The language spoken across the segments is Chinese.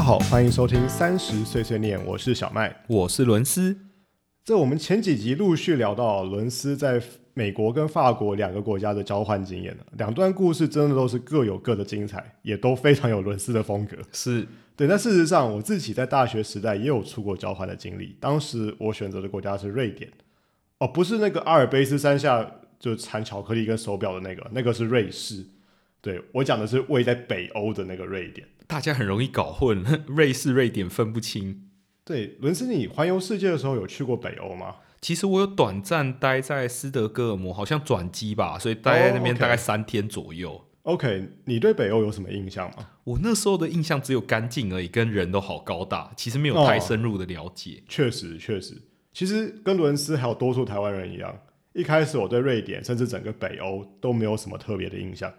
家好，欢迎收听三十碎碎念，我是小麦。我是伦斯。这我们前几集陆续聊到伦斯在美国跟法国两个国家的交换经验了，两段故事真的都是各有各的精彩，也都非常有伦斯的风格。是对，但事实上我自己在大学时代也有出国交换的经历，当时我选择的国家是瑞典，哦，不是那个阿尔卑斯山下就产巧克力跟手表的那个，那个是瑞士。对我讲的是位在北欧的那个瑞典。大家很容易搞混，瑞士、瑞典分不清。对，伦斯，你环游世界的时候有去过北欧吗？其实我有短暂待在斯德哥尔摩，好像转机吧，所以待在那边大概三天左右。OK，你对北欧有什么印象吗？我那时候的印象只有干净而已，跟人都好高大，其实没有哦太深入的了解。确实，确实，其实跟伦斯还有多数台湾人一样，一开始我对瑞典甚至整个北欧都没有什么特别的印象，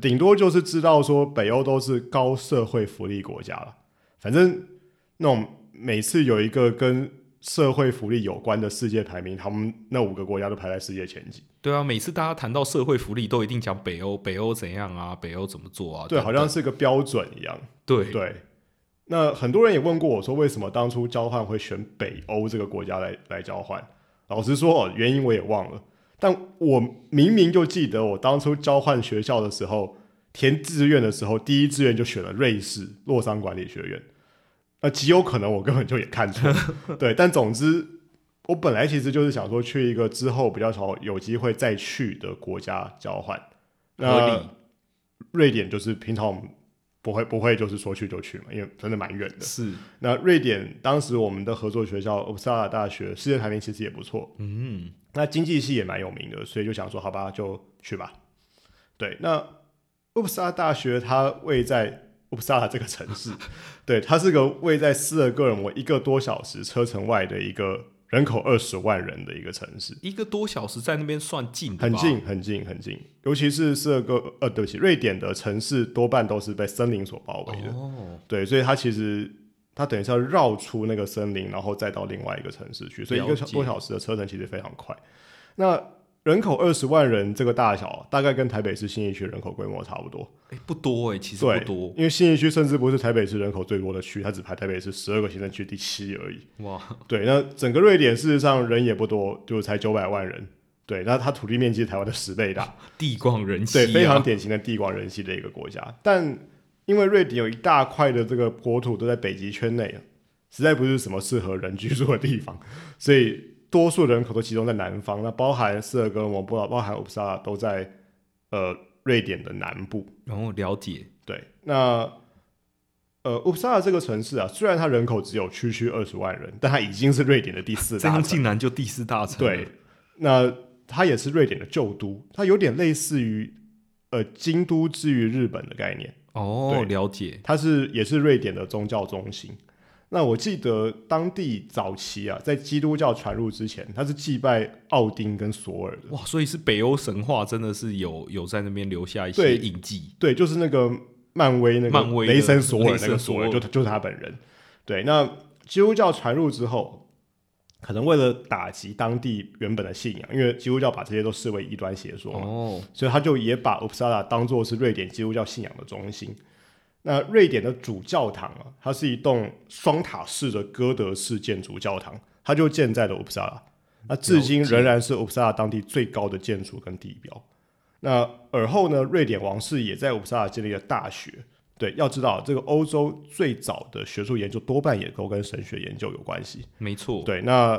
顶多就是知道说北欧都是高社会福利国家了。反正那种每次有一个跟社会福利有关的世界排名，他们那五个国家都排在世界前几。对啊，每次大家谈到社会福利，都一定讲北欧，北欧怎样啊，北欧怎么做啊？对，好像是个标准一样。对对，那很多人也问过我说，为什么当初交换会选北欧这个国家来来交换？老实说，哦，原因我也忘了，但我明明就记得我当初交换学校的时候，填志愿的时候，第一志愿就选了瑞士洛桑管理学院。那极有可能我根本就也看错，对。但总之，我本来其实就是想说去一个之后比较少有机会再去的国家交换。那瑞典就是平常我们不会不会就是说去就去嘛，因为真的蛮远的。是，那瑞典当时我们的合作学校乌萨拉大学世界排名其实也不错，嗯，那经济系也蛮有名的，所以就想说好吧，就去吧。对，那乌萨拉大学它位在乌萨拉这个城市，对，它是个位在斯德哥尔摩一个多小时车程外的一个人口二十万人的一个城市。一个多小时在那边算近很近，很近，很近。尤其是这个，呃，对不起，瑞典的城市多半都是被森林所包围的。哦，对，所以它其实它等于是要绕出那个森林，然后再到另外一个城市去，所以一个多小时的车程其实非常快。那人口二十万人这个大小，大概跟台北市新义区人口规模差不多。哎，不多哎，其实不多，因为新义区甚至不是台北市人口最多的区，它只排台北市十二个行政区第七而已。哇，对，那整个瑞典事实上人也不多，就才九百万人。对，那它土地面积是台湾的十倍大。地广人稀、对，啊，非常典型的地广人稀的一个国家。但因为瑞典有一大块的这个国土都在北极圈内，实在不是什么适合人居住的地方，所以多数人口都集中在南方。那包含斯德哥尔摩、包包含乌普萨拉都在呃瑞典的南部。然后了解，对，那呃乌普萨拉这个城市啊，虽然它人口只有区区二十万人，但它已经是瑞典的第四大城。这样竟然就第四大城了，对，那它也是瑞典的旧都，它有点类似于呃京都之于日本的概念。哦，对了解，它是也是瑞典的宗教中心。那我记得当地早期啊，在基督教传入之前，他是祭拜奥丁跟索尔的。哇，所以是北欧神话真的是有有在那边留下一些印记，对，就是那个漫威那个雷神索尔那个索尔，神索尔就就是他本人。对，那基督教传入之后，可能为了打击当地原本的信仰，因为基督教把这些都视为异端邪说嘛，哦，所以他就也把 Uppsala 当做是瑞典基督教信仰的中心。那瑞典的主教堂啊，它是一栋双塔式的哥德式建筑教堂，它就建在了 Uppsala。那至今仍然是 Uppsala 当地最高的建筑跟地标。那而后呢，瑞典王室也在 Uppsala 建立了大学。对，要知道这个欧洲最早的学术研究多半也都跟神学研究有关系。没错，对，那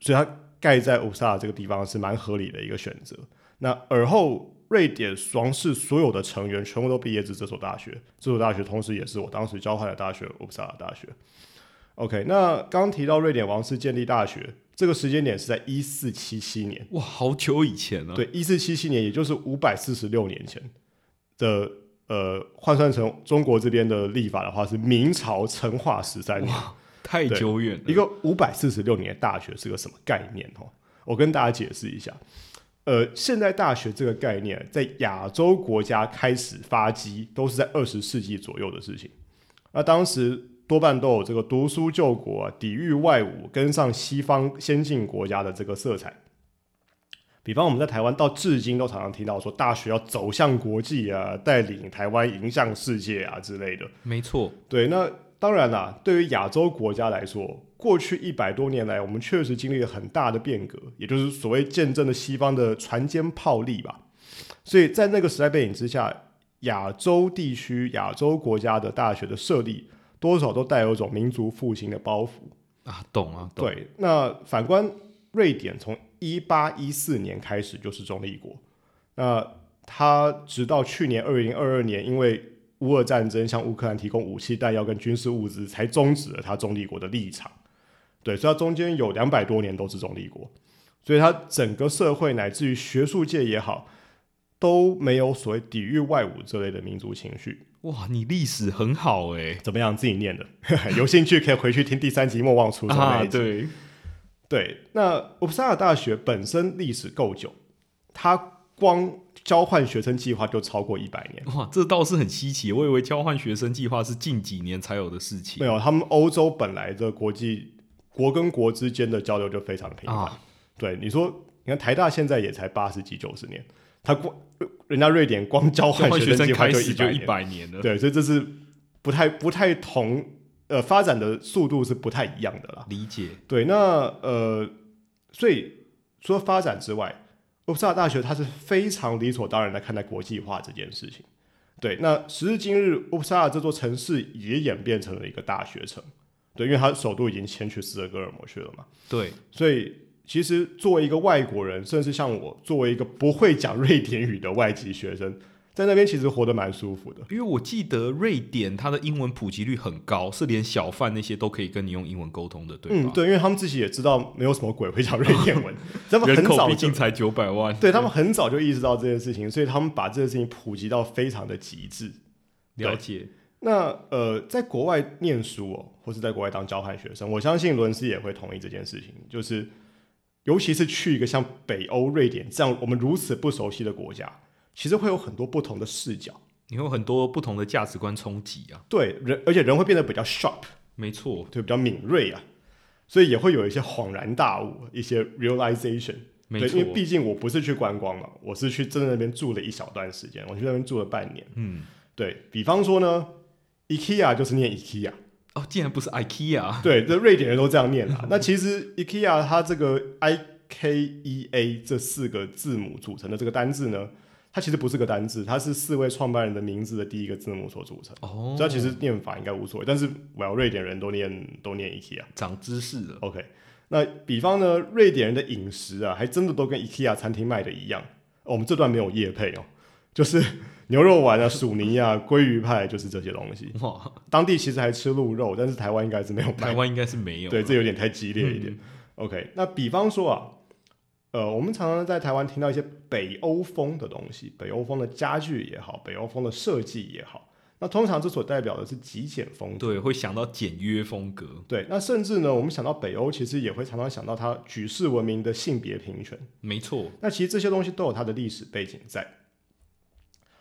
所以它盖在乌萨这个地方是蛮合理的一个选择。那而后，瑞典王室所有的成员全部都毕业自这所大学，这所大学同时也是我当时交换的大学——乌萨大学。OK，那刚提到瑞典王室建立大学，这个时间点是在一四七七年。哇，好久以前了，对，一四七七年，也就是五百四十六年前的，呃，换算成中国这边的历法的话，是明朝成化十三年。太久远了，一个五百四十六年的大学是个什么概念？哦，我跟大家解释一下。呃，现代大学这个概念在亚洲国家开始发迹，都是在二十世纪左右的事情。那当时多半都有这个读书救国、啊、抵御外侮、跟上西方先进国家的这个色彩。比方我们在台湾到至今都常常听到说，大学要走向国际啊，带领台湾迎向世界啊之类的。没错，对，那当然啦，对于亚洲国家来说，过去一百多年来，我们确实经历了很大的变革，也就是所谓见证了西方的船坚炮利吧。所以在那个时代背景之下，亚洲地区、亚洲国家的大学的设立，多少都带有一种民族复兴的包袱。啊，懂啊，懂。对，那反观瑞典，从一八一四年开始就是中立国，那它直到去年二零二二年，因为乌俄战争向乌克兰提供武器弹药跟军事物资，才终止了他中立国的立场。对，所以它中间有两百多年都是中立国，所以它整个社会乃至于学术界也好，都没有所谓抵御外侮这类的民族情绪。哇，你历史很好哎，怎么样？自己念的，有兴趣可以回去听第三集《莫忘初衷》那一集。对对，那乌普萨尔大学本身历史够久，它光交换学生计划就超过一百年。哇，这倒是很稀奇，我以为交换学生计划是近几年才有的事情。没有，他们欧洲本来的国际国跟国之间的交流就非常的频繁。啊对，你说，你看台大现在也才八十几、九十年，他光人家瑞典光交交换学生计划就一百年，百年了，对，所以这是不太不太同，呃，发展的速度是不太一样的啦。理解。对，那呃，所以除了发展之外，乌萨尔大学它是非常理所当然的看待国际化这件事情。对，那时至今日，乌萨尔这座城市也演变成了一个大学城。对，因为它首都已经迁去斯德哥尔摩去了嘛，对，所以其实作为一个外国人，甚至像我作为一个不会讲瑞典语的外籍学生，在那边其实活得蛮舒服的。因为我记得瑞典它的英文普及率很高，是连小贩那些都可以跟你用英文沟通的，对吧？嗯，对，因为他们自己也知道没有什么鬼会讲瑞典文，他们很早竟才九百万，对他们很早就意识到这件事情，所以他们把这件事情普及到非常的极致。了解。那呃，在国外念书哦，或是在国外当交换学生，我相信伦斯也会同意这件事情，就是尤其是去一个像北欧、瑞典这样我们如此不熟悉的国家，其实会有很多不同的视角，你有很多不同的价值观冲击啊，对人，而且人会变得比较 sharp，没错，对，比较敏锐啊，所以也会有一些恍然大悟，一些 realization。对，没错。因为，毕竟我不是去观光嘛，我是去真的那边住了一小段时间，我去那边住了半年。嗯，对比方说呢，IKEA 就是念 IKEA，哦，竟然不是 IKEA，对，这瑞典人都这样念啦。那其实 IKEA 它这个 I K E A 这四个字母组成的这个单字呢，它其实不是个单字，它是四位创办人的名字的第一个字母所组成。哦，所以其实念法应该无所谓，但是我要瑞典人都念都念 IKEA。长知识了，OK，那比方呢，瑞典人的饮食啊，还真的都跟 IKEA 餐厅卖的一样。哦我们这段没有夜配哦，就是 牛肉丸啊、薯泥啊、鲑鱼派，就是这些东西。哇，当地其实还吃鹿肉，但是台湾应该是没有卖。台湾应该是没有，对，这有点太激烈一点。OK，那比方说啊，呃，我们常常在台湾听到一些北欧风的东西，北欧风的家具也好，北欧风的设计也好，那通常这所代表的是极简风格。对，会想到简约风格，对，那甚至呢，我们想到北欧，其实也会常常想到它举世闻名的性别平权。没错，那其实这些东西都有它的历史背景在。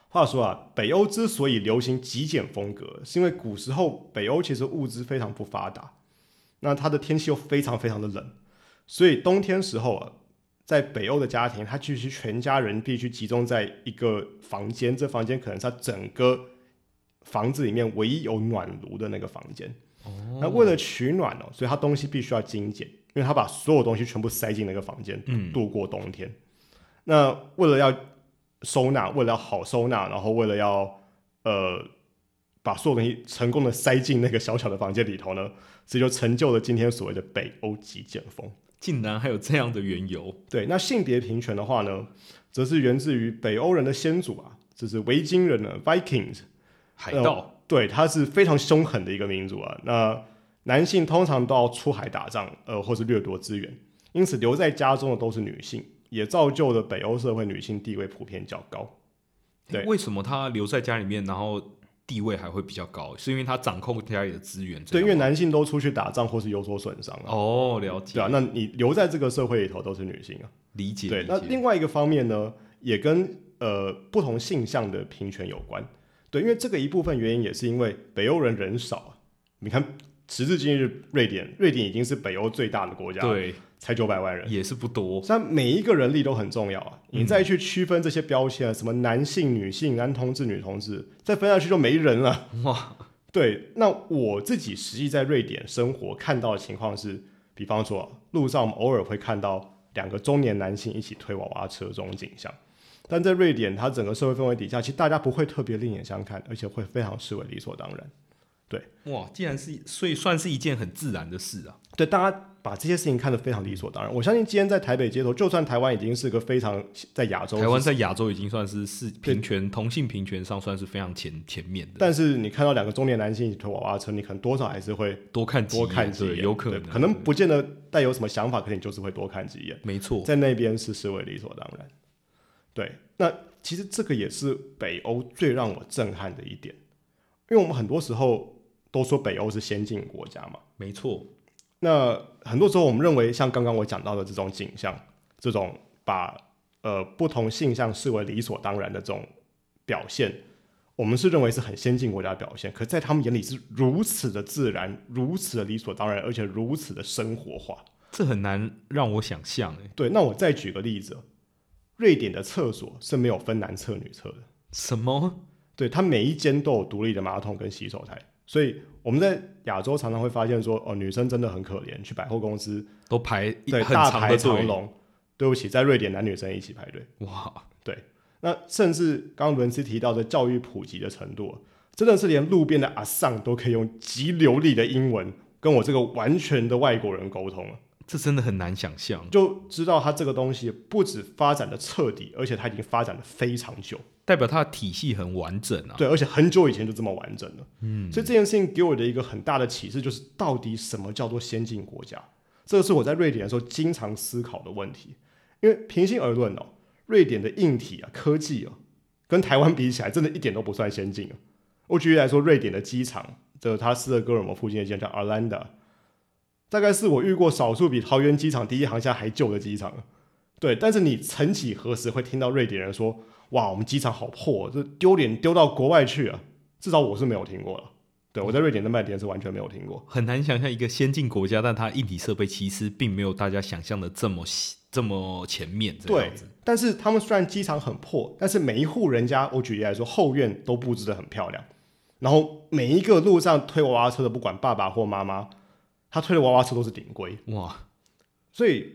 话说啊，北欧之所以流行极简风格，是因为古时候北欧其实物资非常不发达，那它的天气又非常非常的冷，所以冬天时候啊，在北欧的家庭，他必须全家人必须集中在一个房间，这房间可能是他整个房子里面唯一有暖炉的那个房间。哦，那为了取暖哦，所以他东西必须要精简，因为他把所有东西全部塞进那个房间，嗯度过冬天。那为了要收纳，为了要好收纳，然后为了要呃把所有东西成功的塞进那个小小的房间里头呢，这就成就了今天所谓的北欧极简风。竟然还有这样的缘由，对，那性别平权的话呢，则是源自于北欧人的先祖啊，就是维京人呢 （Vikings）。海盗，对，他是非常凶狠的一个民族啊。那男性通常都要出海打仗，呃，或是掠夺资源，因此留在家中的都是女性，也造就了北欧社会女性地位普遍较高。对为什么他留在家里面，然后地位还会比较高？是因为他掌控家里的资源，对，因为男性都出去打仗或是有所损伤啊。哦，了解，对啊，那你留在这个社会里头都是女性啊。理解，对，那另外一个方面呢，也跟呃不同性向的平权有关。对，因为这个一部分原因也是因为北欧人人少啊。你看，时至今日，瑞典，瑞典已经是北欧最大的国家，，对才九百万人。也是不多，但每一个人力都很重要啊！嗯你再去区分这些标签啊，什么男性、女性、男同志、女同志，再分下去就没人了。哇，对，那我自己实际在瑞典生活看到的情况是，比方说路上我们偶尔会看到两个中年男性一起推娃娃车这种景象，但在瑞典，它整个社会氛围底下，其实大家不会特别另眼相看，而且会非常视为理所当然。对哇，既然是，所以算是一件很自然的事啊。对，大家把这些事情看得非常理所当然。我相信今天在台北街头，就算台湾已经是个非常在亚洲，台湾在亚洲已经算是是平权同性平权上算是非常前前面的。但是你看到两个中年男性一起推娃娃车，你可能多少还是会多看几多眼看几眼，对有可能，可能不见得带有什么想法，可能就是会多看几眼。没错。在那边是视为理所当然。对，那其实这个也是北欧最让我震撼的一点，因为我们很多时候都说北欧是先进国家嘛，没错，那很多时候我们认为像刚刚我讲到的这种景象，这种把呃不同性向视为理所当然的这种表现，我们是认为是很先进国家的表现，可在他们眼里是如此的自然，如此的理所当然，而且如此的生活化。这很难让我想象哎。对，那我再举个例子哦，瑞典的厕所是没有分男厕女厕的，什么？对，它每一间都有独立的马桶跟洗手台，所以我们在亚洲常常会发现说，哦，女生真的很可怜，去百货公司都排一对很大排长龙。对不起，在瑞典男女生一起排队。哇，对那甚至刚刚伦斯提到的教育普及的程度，真的是连路边的阿桑都可以用极流利的英文跟我这个完全的外国人沟通了。这真的很难想象，就知道他这个东西不止发展的彻底，而且它已经发展的非常久。代表它的体系很完整啊。对，而且很久以前就这么完整了。嗯，所以这件事情给我的一个很大的启示就是，到底什么叫做先进国家？这个是我在瑞典的时候经常思考的问题。因为平心而论哦，瑞典的硬体啊、科技啊，跟台湾比起来，真的一点都不算先进啊。我举例来说，瑞典的机场，这它斯德哥尔摩附近的一间叫 Arlanda，大概是我遇过少数比桃园机场第一航厦还旧的机场了。对，但是你曾几何时会听到瑞典人说：“哇，我们机场好破，这丢脸丢到国外去啊！”至少我是没有听过了。对我在瑞典的卖点是完全没有听过。很难想象一个先进国家，但它硬体设备其实并没有大家想象的这么这么前面这对样子。，但是他们虽然机场很破，但是每一户人家，我举例来说，后院都布置的很漂亮。然后每一个路上推娃娃车的，不管爸爸或妈妈，他推的娃娃车都是顶规。哇，所以，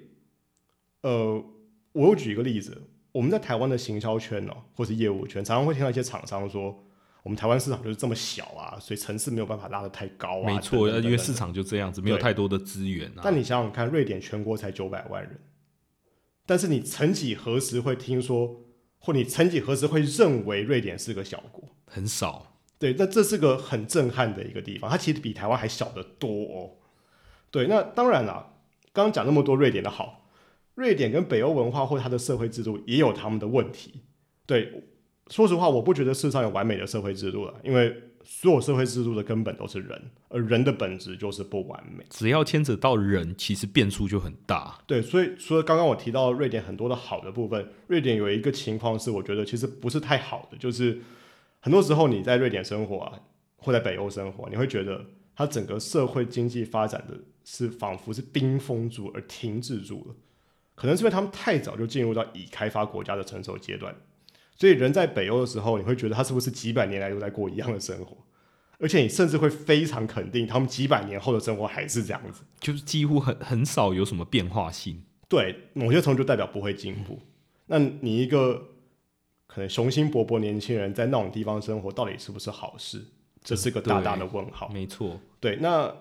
呃，我又举一个例子，我们在台湾的行销圈哦，或是业务圈，常常会听到一些厂商说，我们台湾市场就是这么小啊，所以层次没有办法拉得太高啊。没错，因为市场就这样子，没有太多的资源啊。但你想想看，瑞典全国才九百万人，但是你曾几何时会听说，或你曾几何时会认为瑞典是个小国？很少，对，那这是个很震撼的一个地方，它其实比台湾还小得多哦。对，那当然啦，刚刚讲那么多瑞典的好，瑞典跟北欧文化或它的社会制度也有他们的问题。对，说实话，我不觉得世上有完美的社会制度了，因为所有社会制度的根本都是人，而人的本质就是不完美。只要牵扯到人，其实变数就很大。对，所以除了刚刚我提到瑞典很多的好的部分，瑞典有一个情况是我觉得其实不是太好的，就是很多时候你在瑞典生活啊，或在北欧生活，你会觉得它整个社会经济发展的是仿佛是冰封住而停滞住了，可能是因为他们太早就进入到已开发国家的成熟阶段，所以人在北欧的时候，你会觉得他是不是几百年来都在过一样的生活，而且你甚至会非常肯定他们几百年后的生活还是这样子。就是几乎很很少有什么变化性。对，某些程度就代表不会进步。那你一个可能雄心勃勃年轻人在那种地方生活，到底是不是好事？这是个大大的问号。没错，对，那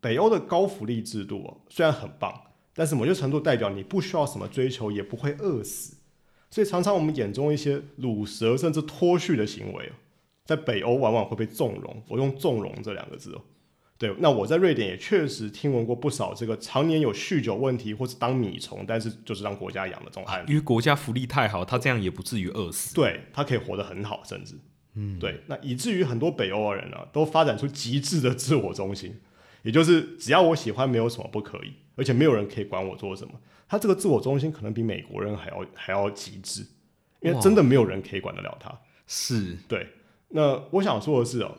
北欧的高福利制度哦，虽然很棒，但是某些程度代表你不需要什么追求，也不会饿死。所以常常我们眼中一些乳蛇甚至脱序的行为哦，在北欧往往会被纵容。我用“纵容”这两个字哦。对，那我在瑞典也确实听闻过不少这个常年有酗酒问题或是当米虫，但是就是让国家养的这种案例。因为国家福利太好，他这样也不至于饿死。对他可以活得很好，甚至，嗯，对，那以至于很多北欧人呢、都发展出极致的自我中心，也就是只要我喜欢，没有什么不可以，而且没有人可以管我做什么。他这个自我中心可能比美国人还要还要极致，因为真的没有人可以管得了他。是对，那我想说的是哦，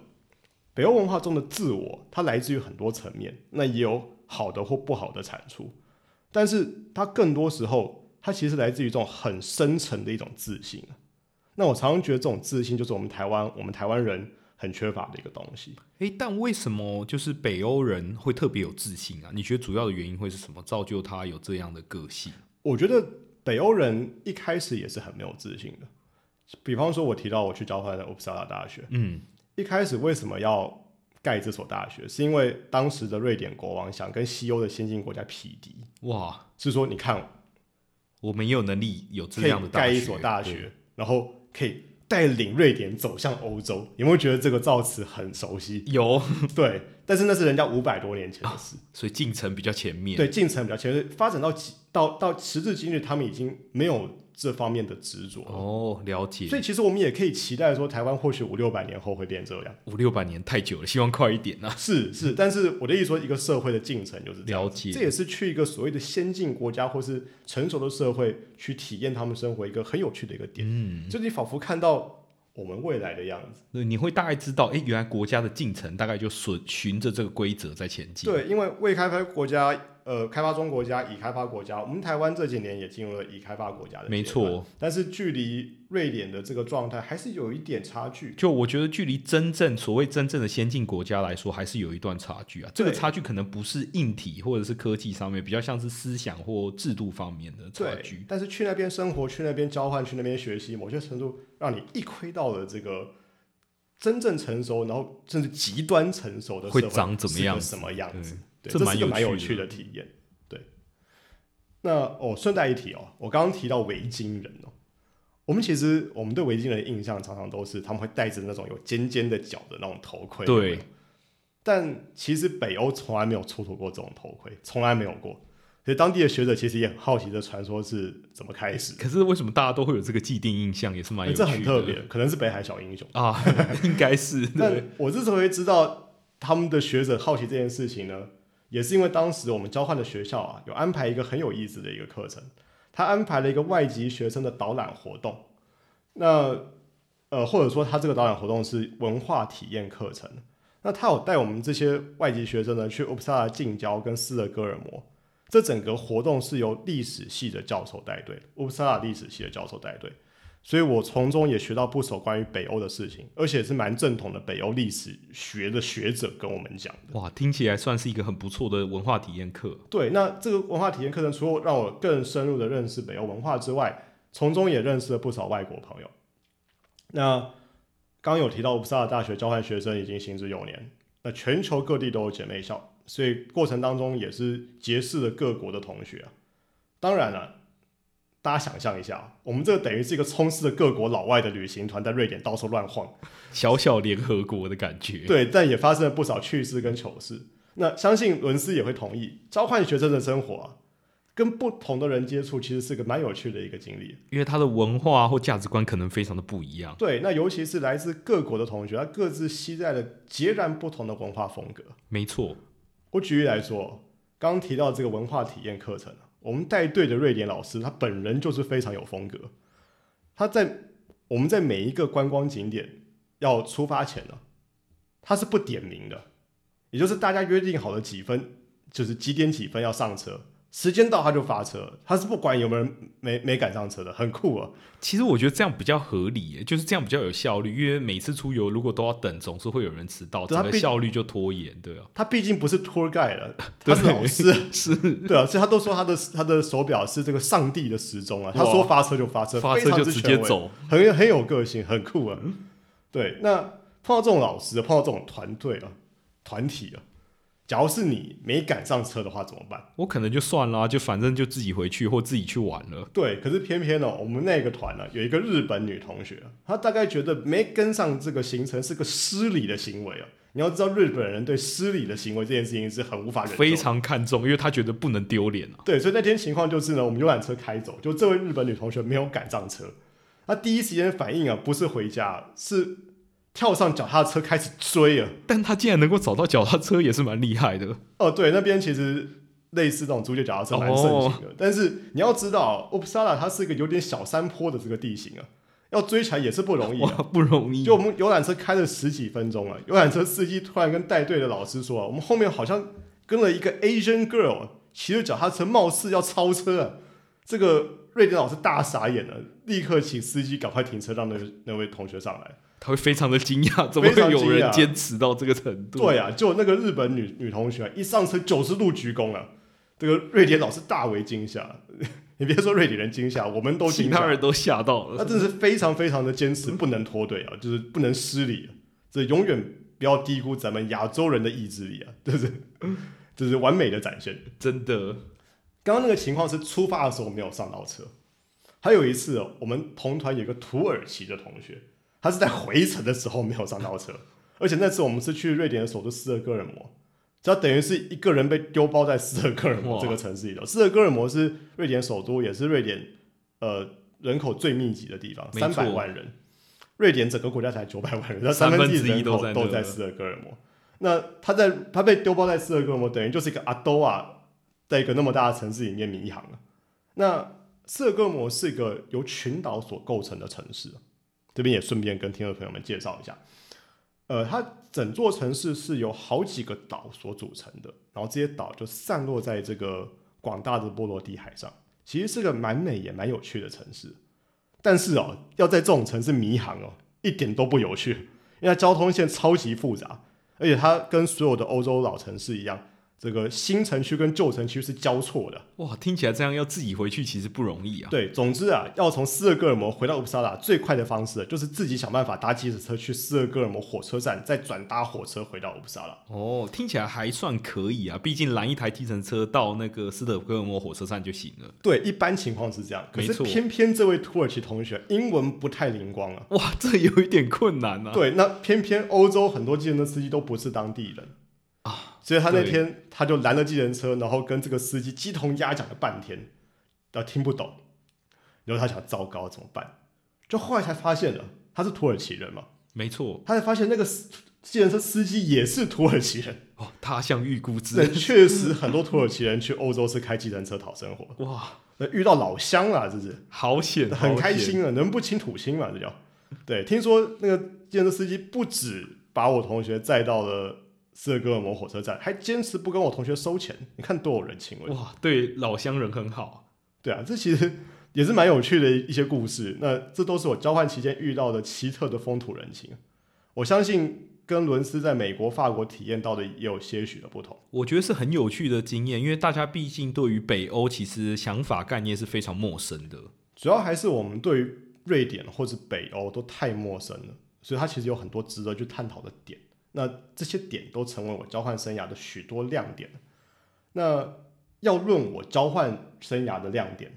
北欧文化中的自我，它来自于很多层面，那也有好的或不好的产出，但是它更多时候，它其实来自于这种很深层的一种自信啊。那我常常觉得这种自信，就是我们台湾我们台湾人很缺乏的一个东西。诶，但为什么就是北欧人会特别有自信啊？你觉得主要的原因会是什么，造就他有这样的个性？我觉得北欧人一开始也是很没有自信的。比方说，我提到我去交换的乌普萨拉大学，嗯，一开始为什么要盖这所大学？是因为当时的瑞典国王想跟西欧的先进国家匹敌，哇，是说你看我们也有能力有这样的，盖一所大学，然后可以带领瑞典走向欧洲。有没有觉得这个造词很熟悉？有，对，但是那是人家五百多年前的事。所以进程比较前面。对，进程比较前面，发展到几到到时至今日，他们已经没有这方面的执着。哦，了解。所以其实我们也可以期待说，台湾或许五六百年后会变这样。五六百年太久了，希望快一点啊。是是，但是我的意思说，一个社会的进程就是这样了解这也是去一个所谓的先进国家或是成熟的社会去体验他们生活一个很有趣的一个点。嗯，就你仿佛看到我们未来的样子。对，你会大概知道，诶，原来国家的进程大概就循循着这个规则在前进。，对，因为未开发国家、呃，开发中国家、已开发国家，我们台湾这几年也进入了已开发国家的没，错。但是距离瑞典的这个状态还是有一点差距。就我觉得，距离真正所谓真正的先进国家来说，还是有一段差距啊。这个差距可能不是硬体或者是科技上面，比较像是思想或制度方面的差对距。，但是去那边生活、去那边交换、去那边学习，某些程度让你一窥到了这个真正成熟，然后甚至极端成熟的社会长怎么样什么样子？对，这这是一个蛮有趣的体验。对，那哦，顺带一提哦，我刚刚提到维京人哦，我们其实我们对维京人的印象常常都是他们会戴着那种有尖尖的角的那种头盔，对。但其实北欧从来没有出土过这种头盔，从来没有过。所以当地的学者其实也很好奇这传说是怎么开始。可是为什么大家都会有这个既定印象，也是蛮有趣欸这。很特别，可能是北海小英雄。啊，应该是但对。我之所以会知道他们的学者好奇这件事情呢，也是因为当时我们交换的学校啊，有安排一个很有意思的一个课程，他安排了一个外籍学生的导览活动。那呃，或者说他这个导览活动是文化体验课程。那他有带我们这些外籍学生呢去乌普萨拉近郊跟斯德哥尔摩。这整个活动是由历史系的教授带队，乌普萨拉历史系的教授带队。所以我从中也学到不少关于北欧的事情，而且是蛮正统的北欧历史学的学者跟我们讲的。哇，听起来算是一个很不错的文化体验课。对，那这个文化体验课程除了让我更深入的认识北欧文化之外，从中也认识了不少外国朋友。那刚刚有提到乌普萨拉大学交换学生已经行之有年，那全球各地都有姐妹校，所以过程当中也是结识了各国的同学啊。当然了。大家想象一下，我们这个等于是一个充斥着各国老外的旅行团，在瑞典到处乱晃，小小联合国的感觉。对，但也发生了不少趣事跟糗事。那相信伦斯也会同意，交换学生的生活啊，跟不同的人接触，其实是个蛮有趣的一个经历。因为他的文化或价值观可能非常的不一样。对，那尤其是来自各国的同学，他各自期待了截然不同的文化风格。没错，我举例来说，刚刚提到这个文化体验课程啊我们带队的瑞典老师，他本人就是非常有风格。他在我们在每一个观光景点要出发前呢，他是不点名的，也就是大家约定好了几分，就是几点几分要上车，时间到他就发车，他是不管有没有人没没赶上车的，很酷啊。其实我觉得这样比较合理耶，就是这样比较有效率。因为每次出游如果都要等，总是会有人迟到，整个效率就拖延，对啊。他毕竟不是 tour guide 了，他是老师，是对啊，所以他都说他的他的手表是这个上帝的时钟啊，他哇说发车就发车，非发车就直接走，很很有个性，很酷啊。对，那碰到这种老师，碰到这种团队啊、团体啊，假如是你没赶上车的话怎么办？我可能就算了啊、就反正就自己回去或自己去玩了。对，可是偏偏呢、我们那个团呢、有一个日本女同学，她大概觉得没跟上这个行程是个失礼的行为啊。你要知道，日本人对失礼的行为这件事情是很无法忍受，非常看重，因为他觉得不能丢脸啊。对，所以那天情况就是呢，我们游览车开走，就这位日本女同学没有赶上车，她第一时间反应啊，不是回家，是跳上脚踏车开始追啊。但他竟然能够找到脚踏车，也是蛮厉害的。哦，对，那边其实类似这种租借脚踏车蛮盛行的，但是你要知道，乌普萨拉它是一个有点小山坡的这个地形啊，要追起来也是不容易、啊。不容易。就我们游览车开了十几分钟了，游览车司机突然跟带队的老师说、啊，我们后面好像跟了一个 Asian girl，啊骑着脚踏车，貌似要超车啊。这个瑞典老师大傻眼了，立刻请司机赶快停车，让那个那位同学上来。他会非常的惊讶，怎么会有人坚持到这个程度？对啊，就那个日本女女同学一上车九十度鞠躬了，这个瑞典老师大为惊吓。你别说瑞典人惊吓，我们都其他人都吓到了。他真的是非常非常的坚持，不能脱队啊，就是不能失礼，这永远不要低估咱们亚洲人的意志力啊，就是就是完美的展现。真的，刚刚那个情况是出发的时候没有上到车，还有一次我们同团有个土耳其的同学。他是在回程的时候没有上到车，而且那次我们是去瑞典的首都斯德哥尔摩，这等于是一个人被丢包在斯德哥尔摩这个城市里头。斯德哥尔摩是瑞典首都，也是瑞典呃人口最密集的地方，三百万人。瑞典整个国家才九百万人，那三分之一人口都在斯德哥尔摩。那他在他被丢包在斯德哥尔摩，等于就是一个阿多啊，在一个那么大的城市里面迷航了。那斯德哥尔摩是一个由群岛所构成的城市。这边也顺便跟听众朋友们介绍一下，呃，它整座城市是由好几个岛所组成的，然后这些岛就散落在这个广大的波罗的海上，其实是个蛮美也蛮有趣的城市。但是哦，要在这种城市迷航哦，一点都不有趣，因为交通线超级复杂，而且它跟所有的欧洲老城市一样。这个新城区跟旧城区是交错的，哇，听起来这样要自己回去其实不容易啊。对，总之啊，要从斯德哥尔摩回到乌普萨拉，最快的方式就是自己想办法搭机车去斯德哥尔摩火车站，再转搭火车回到乌普萨拉。哦，听起来还算可以啊，毕竟拦一台计程车到那个斯德哥尔摩火车站就行了。对，一般情况是这样，可是偏偏这位土耳其同学英文不太灵光啊，哇，这有一点困难啊。对，那偏偏欧洲很多计程车司机都不是当地人。啊，所以他那天他就拦了计程车，然后跟这个司机鸡同鸭讲了半天，都听不懂。然后他想，糟糕，怎么办？就后来才发现了，他是土耳其人嘛？没错，他才发现那个计程车司机也是土耳其人。哦，他乡遇故知。确实，很多土耳其人去欧洲是开计程车讨生活。哇，那遇到老乡啊，这是好险，很开心啊，能不亲土亲嘛？这叫对。听说那个计程车司机不止把我同学载到了。斯德哥尔摩火车站还坚持不跟我同学收钱，你看多有人情味哇！对老乡人很好，对啊，这其实也是蛮有趣的一些故事。那这都是我交换期间遇到的奇特的风土人情。我相信跟伦斯在美国、法国体验到的也有些许的不同。我觉得是很有趣的经验，因为大家毕竟对于北欧其实想法概念是非常陌生的。主要还是我们对于瑞典或者北欧都太陌生了，所以它其实有很多值得去探讨的点。那这些点都成为我交换生涯的许多亮点。那要论我交换生涯的亮点，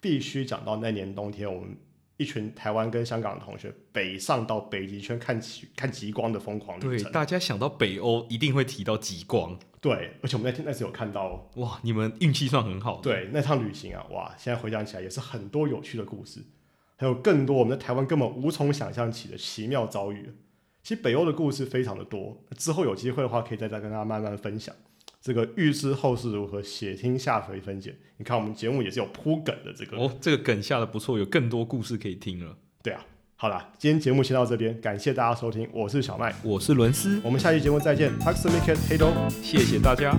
必须讲到那年冬天，我们一群台湾跟香港的同学北上到北极圈看极看极光的疯狂旅程。对，大家想到北欧一定会提到极光。对，而且我们那天那时有看到，哇，你们运气算很好。对，那趟旅行啊，哇，现在回想起来也是很多有趣的故事，还有更多我们在台湾根本无从想象起的奇妙遭遇。其实北欧的故事非常的多，之后有机会的话，可以再再跟大家慢慢分享。这个预知后事如何，且听下回分解。你看我们节目也是有铺梗的，这个哦，这个梗下的不错，有更多故事可以听了。对啊，好啦，今天节目先到这边，感谢大家收听，我是小麦，我是伦斯，我们下期节目再见 t a x m i k e Hey Do，谢谢大家。